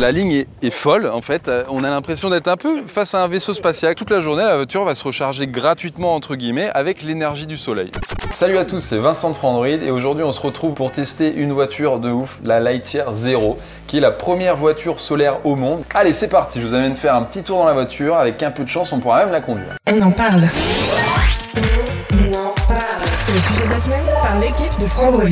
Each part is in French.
La ligne est, est folle en fait, Euh, on a l'impression d'être un peu face à un vaisseau spatial. Toute la journée, la voiture va se recharger gratuitement entre guillemets avec l'énergie du soleil. Salut à tous, c'est Vincent de Frandroid et aujourd'hui on se retrouve pour tester une voiture de ouf, la Lightyear Zero, qui est la première voiture solaire au monde. Allez c'est parti, je vous amène faire un petit tour dans la voiture, avec un peu de chance on pourra même la conduire. On en parle. On en parle. C'est le sujet de la semaine par l'équipe de Frandroid.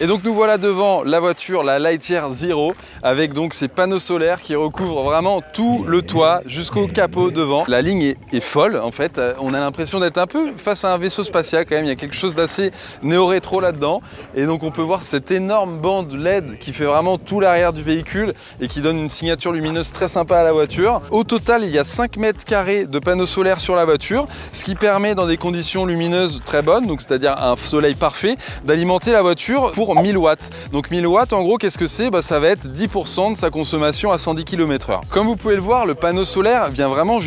Et donc nous voilà devant la voiture, la Lightyear Zero, avec donc ces panneaux solaires qui recouvrent vraiment tout le toit jusqu'au capot devant. La ligne est, folle en fait, Euh, on a l'impression d'être un peu face à un vaisseau spatial quand même, il y a quelque chose d'assez néo-rétro là-dedans. Et donc on peut voir cette énorme bande LED qui fait vraiment tout l'arrière du véhicule et qui donne une signature lumineuse très sympa à la voiture. Au total, il y a 5 mètres carrés de panneaux solaires sur la voiture, ce qui permet dans des conditions lumineuses très bonnes, donc c'est-à-dire un soleil parfait, d'alimenter la voiture pour 1000 watts. Donc 1000 watts, en gros, qu'est-ce que c'est? Bah, Ça va être 10% de sa consommation à 110 km/h. Comme vous pouvez le voir, le panneau solaire vient vraiment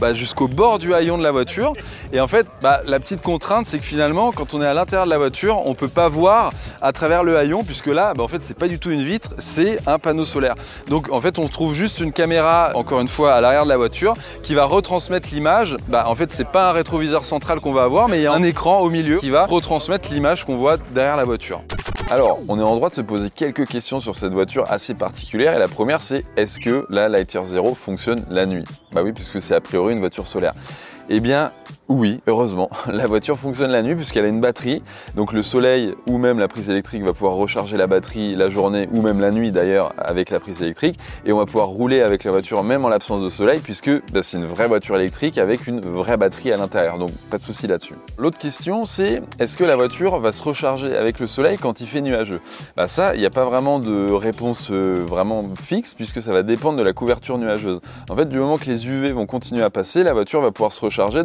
bah, jusqu'au bord du haillon de la voiture. Et en fait, bah, la petite contrainte, c'est que finalement, quand on est à l'intérieur de la voiture, on peut pas voir à travers le haillon, puisque là, bah, en fait, c'est pas du tout une vitre, c'est un panneau solaire. Donc en fait, on trouve juste une caméra, encore une fois, à l'arrière de la voiture, qui va retransmettre l'image. Bah, en fait, c'est pas un rétroviseur central qu'on va avoir, mais il y a un écran au milieu qui va retransmettre l'image qu'on voit derrière la voiture. Alors, on est en droit de se poser quelques questions sur cette voiture assez particulière. Et la première, c'est est-ce que la Lightyear Zero fonctionne la nuit? Bah oui, puisque c'est a priori une voiture solaire. Eh bien, oui, heureusement, la voiture fonctionne la nuit puisqu'elle a une batterie. Donc le soleil ou même la prise électrique va pouvoir recharger la batterie la journée ou même la nuit d'ailleurs avec la prise électrique. Et on va pouvoir rouler avec la voiture même en l'absence de soleil puisque bah, c'est une vraie voiture électrique avec une vraie batterie à l'intérieur. Donc pas de souci là-dessus. L'autre question c'est est-ce que la voiture va se recharger avec le soleil quand il fait nuageux? Bah ça, il n'y a pas vraiment de réponse euh, vraiment fixe puisque ça va dépendre de la couverture nuageuse. En fait, du moment que les UV vont continuer à passer, la voiture va pouvoir se recharger.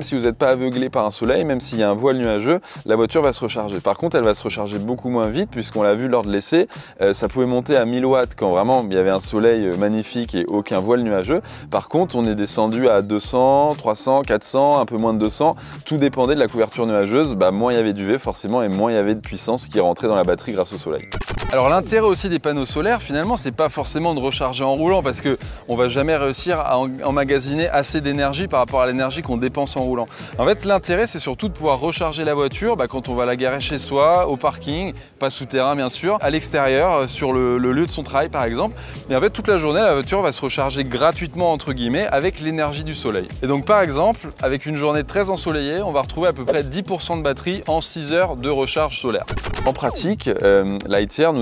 Si vous n'êtes pas aveuglé par un soleil, même s'il y a un voile nuageux, la voiture va se recharger. Par contre, elle va se recharger beaucoup moins vite, puisqu'on l'a vu lors de l'essai, euh, ça pouvait monter à 1000 watts quand vraiment il y avait un soleil euh, magnifique et aucun voile nuageux. Par contre, on est descendu à 200, 300, 400, un peu moins de 200. Tout dépendait de la couverture nuageuse. Bah, moins il y avait d'UV forcément, et moins il y avait de puissance qui rentrait dans la batterie grâce au soleil. Alors l'intérêt aussi des panneaux solaires, finalement, c'est pas forcément de recharger en roulant, parce que on va jamais réussir à emmagasiner assez d'énergie par rapport à l'énergie qu'on dépense en roulant. En fait, l'intérêt, c'est surtout de pouvoir recharger la voiture bah, quand on va la garer chez soi, au parking, pas souterrain bien sûr, à l'extérieur, euh, sur le, lieu de son travail par exemple. Et en fait, toute la journée, la voiture va se recharger gratuitement, entre guillemets, avec l'énergie du soleil. Et donc, par exemple, avec une journée très ensoleillée, on va retrouver à peu près 10% de batterie en 6 heures de recharge solaire. En pratique, euh,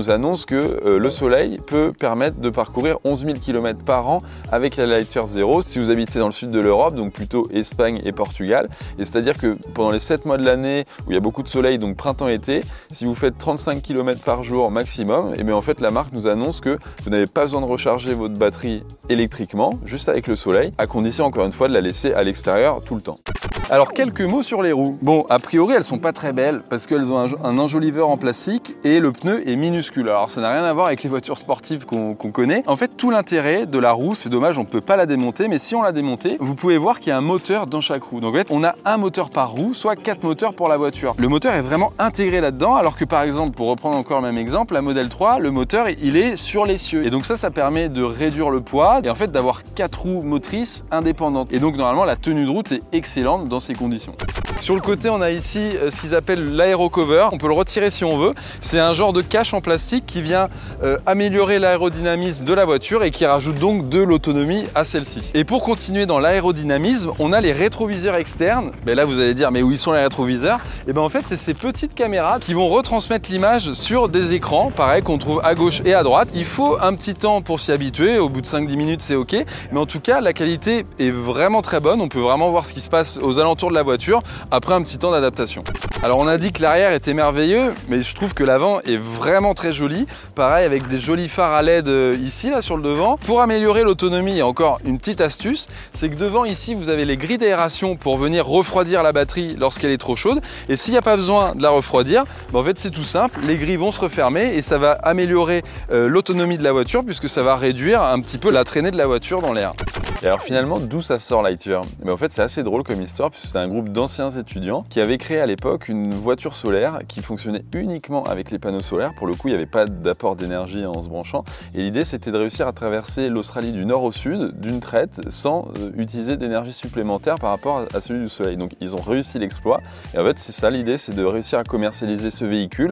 nous annonce que euh, le soleil peut permettre de parcourir 11 000 km par an avec la Lightyear Zero si vous habitez dans le sud de l'Europe, donc plutôt Espagne et Portugal. Et c'est-à-dire que pendant les 7 mois de l'année où il y a beaucoup de soleil, donc printemps-été, si vous faites 35 km par jour maximum, et bien en fait la marque nous annonce que vous n'avez pas besoin de recharger votre batterie électriquement, juste avec le soleil, à condition encore une fois de la laisser à l'extérieur tout le temps. Alors quelques mots sur les roues. Bon, a priori elles sont pas très belles parce qu'elles ont un, un enjoliveur en plastique et le pneu est minuscule. Alors ça n'a rien à voir avec les voitures sportives qu'on connaît. En fait, tout l'intérêt de la roue, c'est dommage, on peut pas la démonter, mais si on la démontait, vous pouvez voir qu'il y a un moteur dans chaque roue. Donc en fait, on a un moteur par roue, soit quatre moteurs pour la voiture. Le moteur est vraiment intégré là-dedans, alors que par exemple, pour reprendre encore le même exemple, la modèle 3, le moteur il est sur l'essieu. Et donc ça, ça permet de réduire le poids et en fait d'avoir quatre roues motrices indépendantes. Et donc normalement, la tenue de route est excellente dans ces conditions. Sur le côté, on a ici euh, ce qu'ils appellent l'aérocover. On peut le retirer si on veut. C'est un genre de cache en plastique qui vient euh, améliorer l'aérodynamisme de la voiture et qui rajoute donc de l'autonomie à celle-ci. Et pour continuer dans l'aérodynamisme, on a les rétroviseurs externes. Mais là, vous allez dire, mais où ils sont les rétroviseurs? Et bien en fait, c'est ces petites caméras qui vont retransmettre l'image sur des écrans, pareil, qu'on trouve à gauche et à droite. Il faut un petit temps pour s'y habituer. Au bout de 5-10 minutes, c'est OK. Mais en tout cas, la qualité est vraiment très bonne. On peut vraiment voir ce qui se passe aux alentours de la voiture après un petit temps d'adaptation. Alors, on a dit que l'arrière était merveilleux, mais je trouve que l'avant est vraiment très joli. Pareil, avec des jolis phares à LED euh, ici, là, sur le devant. Pour améliorer l'autonomie, il encore une petite astuce, c'est que devant ici, vous avez les grilles d'aération pour venir refroidir la batterie lorsqu'elle est trop chaude. Et s'il n'y a pas besoin de la refroidir, ben, en fait, c'est tout simple. Les grilles vont se refermer et ça va améliorer euh, l'autonomie de la voiture puisque ça va réduire un petit peu la traînée de la voiture dans l'air. Et alors finalement, d'où ça sort Lightyear? Mais en fait, c'est assez drôle comme histoire puisque c'est un groupe d'anciens étudiants qui avaient créé à l'époque une voiture solaire qui fonctionnait uniquement avec les panneaux solaires. Pour le coup, il n'y avait pas d'apport d'énergie en se branchant. Et l'idée, c'était de réussir à traverser l'Australie du nord au sud d'une traite sans euh, utiliser d'énergie supplémentaire par rapport à celui du soleil. Donc ils ont réussi l'exploit. Et en fait, c'est ça l'idée, c'est de réussir à commercialiser ce véhicule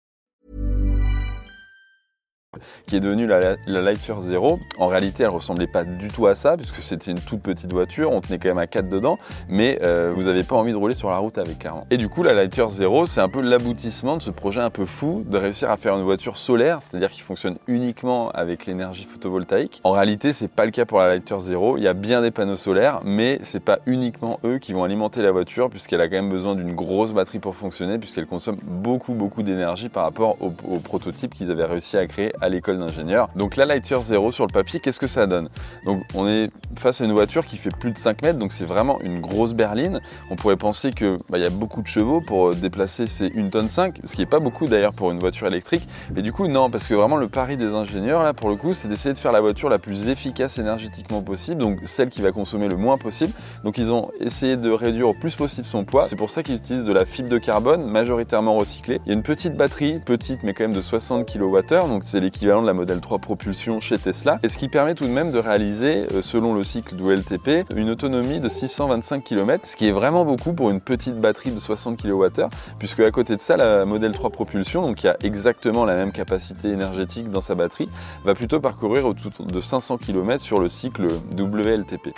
qui est devenue la, la Lightyear Zero. En réalité, elle ressemblait pas du tout à ça, puisque c'était une toute petite voiture, on tenait quand même à 4 dedans, mais euh, vous n'avez pas envie de rouler sur la route avec clairement. Et du coup, la Lightyear Zero, c'est un peu l'aboutissement de ce projet un peu fou de réussir à faire une voiture solaire, c'est-à-dire qui fonctionne uniquement avec l'énergie photovoltaïque. En réalité, c'est pas le cas pour la Lightyear Zero. Il y a bien des panneaux solaires, mais c'est pas uniquement eux qui vont alimenter la voiture, puisqu'elle a quand même besoin d'une grosse batterie pour fonctionner, puisqu'elle consomme beaucoup, beaucoup d'énergie par rapport au prototype qu'ils avaient réussi à créer à l'école d'ingénieurs. Donc la Lightyear Zero sur le papier, qu'est-ce que ça donne? Donc on est face à une voiture qui fait plus de 5 mètres, donc c'est vraiment une grosse berline. On pourrait penser que bah, y a beaucoup de chevaux pour euh, déplacer ces 1 tonne 5, ce qui n'est pas beaucoup d'ailleurs pour une voiture électrique. Mais du coup non, parce que vraiment le pari des ingénieurs là pour le coup, c'est d'essayer de faire la voiture la plus efficace énergétiquement possible, donc celle qui va consommer le moins possible. Donc ils ont essayé de réduire au plus possible son poids. C'est pour ça qu'ils utilisent de la fibre de carbone majoritairement recyclée. Il y a une petite batterie, petite mais quand même de 60 kWh, donc c'est l'équivalent de la Model 3 propulsion chez Tesla, et ce qui permet tout de même de réaliser, euh, selon le cycle du LTP, une autonomie de 625 km, ce qui est vraiment beaucoup pour une petite batterie de 60 kWh, puisque à côté de ça, la Model 3 propulsion, donc qui a exactement la même capacité énergétique dans sa batterie, va plutôt parcourir autour de 500 km sur le cycle WLTP.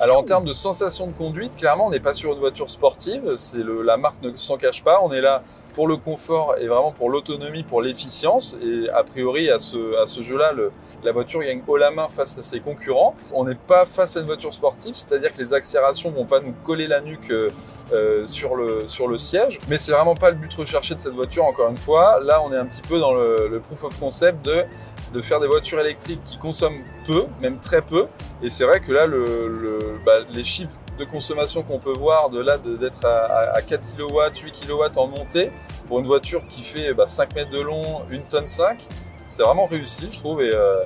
Alors en termes de sensation de conduite, clairement on n'est pas sur une voiture sportive, c'est la marque ne s'en cache pas, on est là pour le confort et vraiment pour l'autonomie, pour l'efficience et a priori à ce, à ce jeu-là, la voiture gagne haut la main face à ses concurrents. On n'est pas face à une voiture sportive, c'est-à-dire que les accélérations vont pas nous coller la nuque euh, sur, le, sur le siège, mais c'est vraiment pas le but recherché de cette voiture encore une fois. Là on est un petit peu dans le, le proof of concept de de faire des voitures électriques qui consomment peu, même très peu. Et c'est vrai que là, le, le- bah, les chiffres de consommation qu'on peut voir, de là d'être à, à- à 4 kW, 8 kW en montée, pour une voiture qui fait bah, 5 mètres de long, 1 tonne 5, c'est vraiment réussi, je trouve. Et, euh,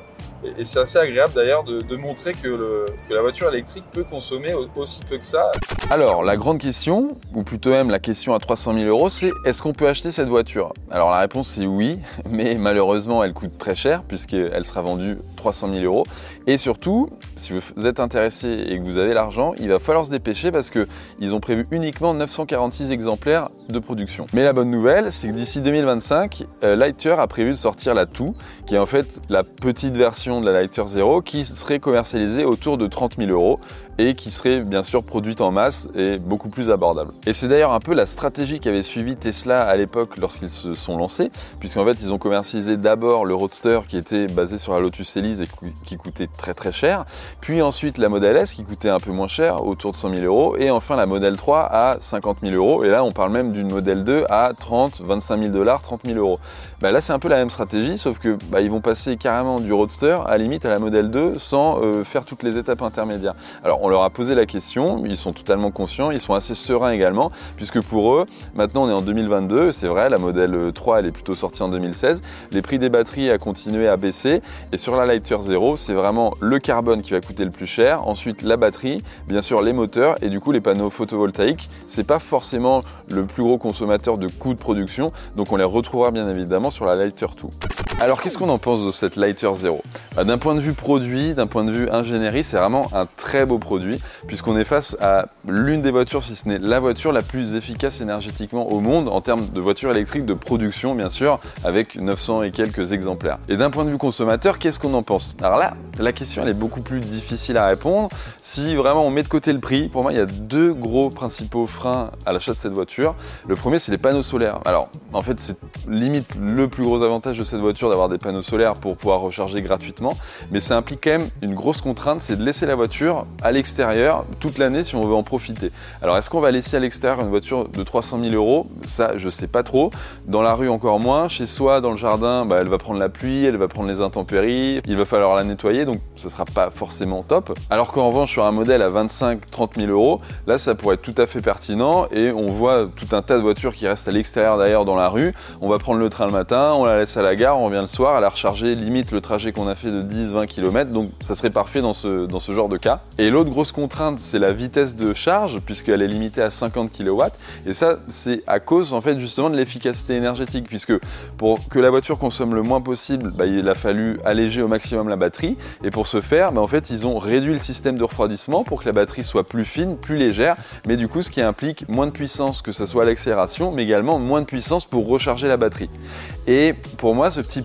et- c'est assez agréable d'ailleurs de, montrer que, la voiture électrique peut consommer au- aussi peu que ça. Alors, la grande question, ou plutôt même la question à 300 000 euros, c'est est-ce qu'on peut acheter cette voiture? Alors la réponse c'est oui, mais malheureusement elle coûte très cher puisqu'elle sera vendue 300 000 euros. Et surtout, si vous êtes intéressé et que vous avez l'argent, il va falloir se dépêcher parce qu'ils ont prévu uniquement 946 exemplaires de production. Mais la bonne nouvelle, c'est que d'ici 2025, euh, Lightyear a prévu de sortir la 2, qui est en fait la petite version de la Lighter Zero qui serait commercialisée autour de 30 000 euros et qui serait bien sûr produite en masse et beaucoup plus abordable. Et c'est d'ailleurs un peu la stratégie qu'avait suivi Tesla à l'époque lorsqu'ils se sont lancés, puisqu'en fait ils ont commercialisé d'abord le Roadster qui était basé sur la Lotus Elise et qui coûtait très très cher, puis ensuite la Model S qui coûtait un peu moins cher, autour de 100 000 euros, et enfin la Model 3 à 50 000 euros, et là on parle même d'une Model 2 à 30, 25 000 dollars, 30 000 euros. Bah, là c'est un peu la même stratégie, sauf que bah, ils vont passer carrément du Roadster à limite à la Model 2 sans euh, faire toutes les étapes intermédiaires. Alors on leur a posé la question, ils sont totalement conscients, ils sont assez sereins également, puisque pour eux, maintenant on est en 2022, c'est vrai, la Model 3 elle est plutôt sortie en 2016, les prix des batteries a continué à baisser, et sur la Lighter Zero, c'est vraiment le carbone qui va coûter le plus cher, ensuite la batterie, bien sûr les moteurs, et du coup les panneaux photovoltaïques, c'est pas forcément le plus gros consommateur de coûts de production, donc on les retrouvera bien évidemment sur la Lighter 2. Alors qu'est-ce qu'on en pense de cette Lighter Zero? Bah, D'un point de vue produit, d'un point de vue ingénierie, c'est vraiment un très beau produit puisqu'on est face à l'une des voitures, si ce n'est la voiture la plus efficace énergétiquement au monde en termes de voitures électriques de production bien sûr, avec 900 et quelques exemplaires. Et d'un point de vue consommateur, qu'est-ce qu'on en pense? Alors là, la question elle est beaucoup plus difficile à répondre. Si vraiment on met de côté le prix, pour moi il y a deux gros principaux freins à l'achat de cette voiture. Le premier c'est les panneaux solaires. Alors en fait c'est limite le plus gros avantage de cette voiture d'avoir des panneaux solaires pour pouvoir recharger gratuitement, mais ça implique quand même une grosse contrainte, c'est de laisser la voiture à l'extérieur toute l'année si on veut en profiter. Alors est-ce qu'on va laisser à l'extérieur une voiture de 300 000 euros? Ça, je sais pas trop. Dans la rue encore moins. Chez soi, dans le jardin, bah, elle va prendre la pluie, elle va prendre les intempéries, il va falloir la nettoyer, donc ça sera pas forcément top. Alors qu'en revanche, sur un modèle à 25-30 000 euros, là, ça pourrait être tout à fait pertinent et on voit tout un tas de voitures qui restent à l'extérieur d'ailleurs dans la rue. On va prendre le train le matin, on la laisse à la gare, on revient le soir, elle a rechargé limite le trajet qu'on a fait de 10-20 km, donc ça serait parfait dans ce, dans ce genre de cas. Et l'autre grosse contrainte, c'est la vitesse de charge, puisqu'elle est limitée à 50 kW, et ça, c'est à cause en fait justement de l'efficacité énergétique, puisque pour que la voiture consomme le moins possible, bah, il a fallu alléger au maximum la batterie, et pour ce faire, bah, en fait, ils ont réduit le système de refroidissement pour que la batterie soit plus fine, plus légère, mais du coup, ce qui implique moins de puissance, que ce soit à l'accélération, mais également moins de puissance pour recharger la batterie. Et pour moi, ce petit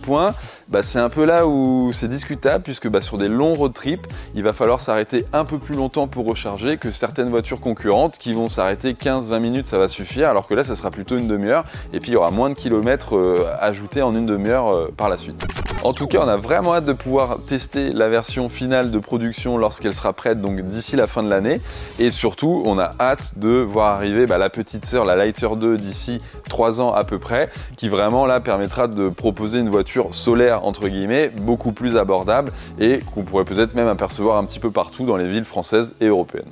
bah, c'est un peu là où c'est discutable, puisque bah, sur des longs road trips, il va falloir s'arrêter un peu plus longtemps pour recharger que certaines voitures concurrentes qui vont s'arrêter 15-20 minutes, ça va suffire, alors que là, ça sera plutôt une demi-heure, et puis il y aura moins de kilomètres euh, ajoutés en une demi-heure euh, par la suite. En tout cas, on a vraiment hâte de pouvoir tester la version finale de production lorsqu'elle sera prête, donc d'ici la fin de l'année, et surtout, on a hâte de voir arriver bah, la petite sœur, la Lighter 2, d'ici 3 ans à peu près, qui vraiment là permettra de proposer une voiture solaire entre guillemets beaucoup plus abordable et qu'on pourrait peut-être même apercevoir un petit peu partout dans les villes françaises et européennes.